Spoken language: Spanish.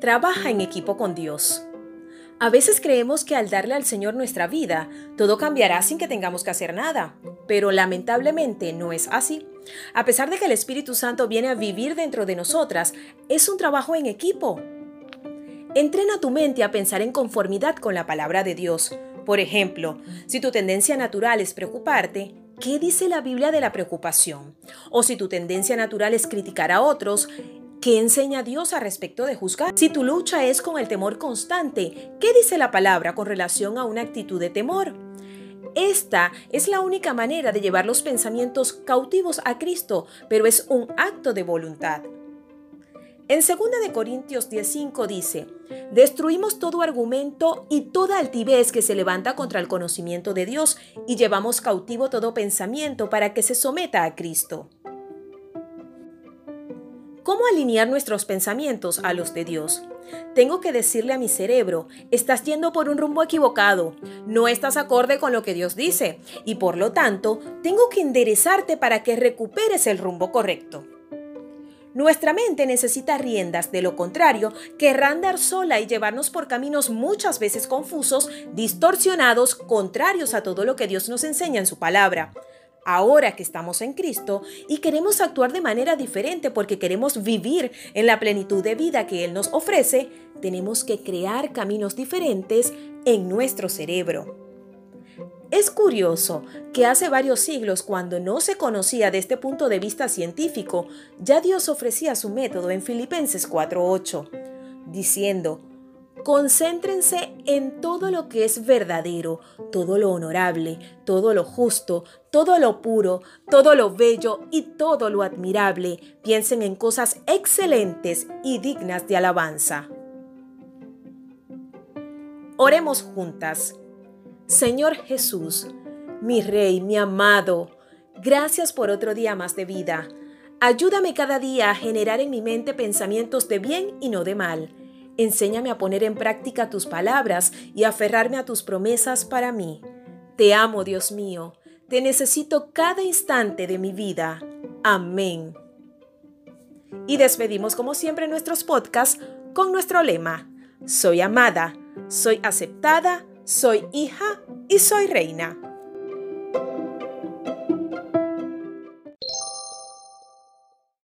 Trabaja en equipo con Dios. A veces creemos que al darle al Señor nuestra vida, todo cambiará sin que tengamos que hacer nada, pero lamentablemente no es así. A pesar de que el Espíritu Santo viene a vivir dentro de nosotras, es un trabajo en equipo. Entrena tu mente a pensar en conformidad con la palabra de Dios. Por ejemplo, si tu tendencia natural es preocuparte, ¿qué dice la Biblia de la preocupación? O si tu tendencia natural es criticar a otros, ¿Qué enseña Dios a respecto de juzgar? Si tu lucha es con el temor constante, ¿qué dice la palabra con relación a una actitud de temor? Esta es la única manera de llevar los pensamientos cautivos a Cristo, pero es un acto de voluntad. En 2 de Corintios 10:5 dice, "Destruimos todo argumento y toda altivez que se levanta contra el conocimiento de Dios y llevamos cautivo todo pensamiento para que se someta a Cristo." ¿Cómo alinear nuestros pensamientos a los de Dios? Tengo que decirle a mi cerebro, estás yendo por un rumbo equivocado, no estás acorde con lo que Dios dice, y por lo tanto, tengo que enderezarte para que recuperes el rumbo correcto. Nuestra mente necesita riendas, de lo contrario, querrá andar sola y llevarnos por caminos muchas veces confusos, distorsionados, contrarios a todo lo que Dios nos enseña en su palabra ahora que estamos en Cristo y queremos actuar de manera diferente porque queremos vivir en la plenitud de vida que Él nos ofrece, tenemos que crear caminos diferentes en nuestro cerebro. Es curioso que hace varios siglos, cuando no se conocía de este punto de vista científico, ya Dios ofrecía su método en Filipenses 4.8, diciendo, Concéntrense en todo lo que es verdadero, todo lo honorable, todo lo justo, todo lo puro, todo lo bello y todo lo admirable. Piensen en cosas excelentes y dignas de alabanza. Oremos juntas. Señor Jesús, mi Rey, mi amado, gracias por otro día más de vida. Ayúdame cada día a generar en mi mente pensamientos de bien y no de mal Enséñame a poner en práctica tus palabras y aferrarme a tus promesas para mí. Te amo, Dios mío. Te necesito cada instante de mi vida. Amén. Y despedimos como siempre nuestros podcasts con nuestro lema. Soy amada, soy aceptada, soy hija y soy reina.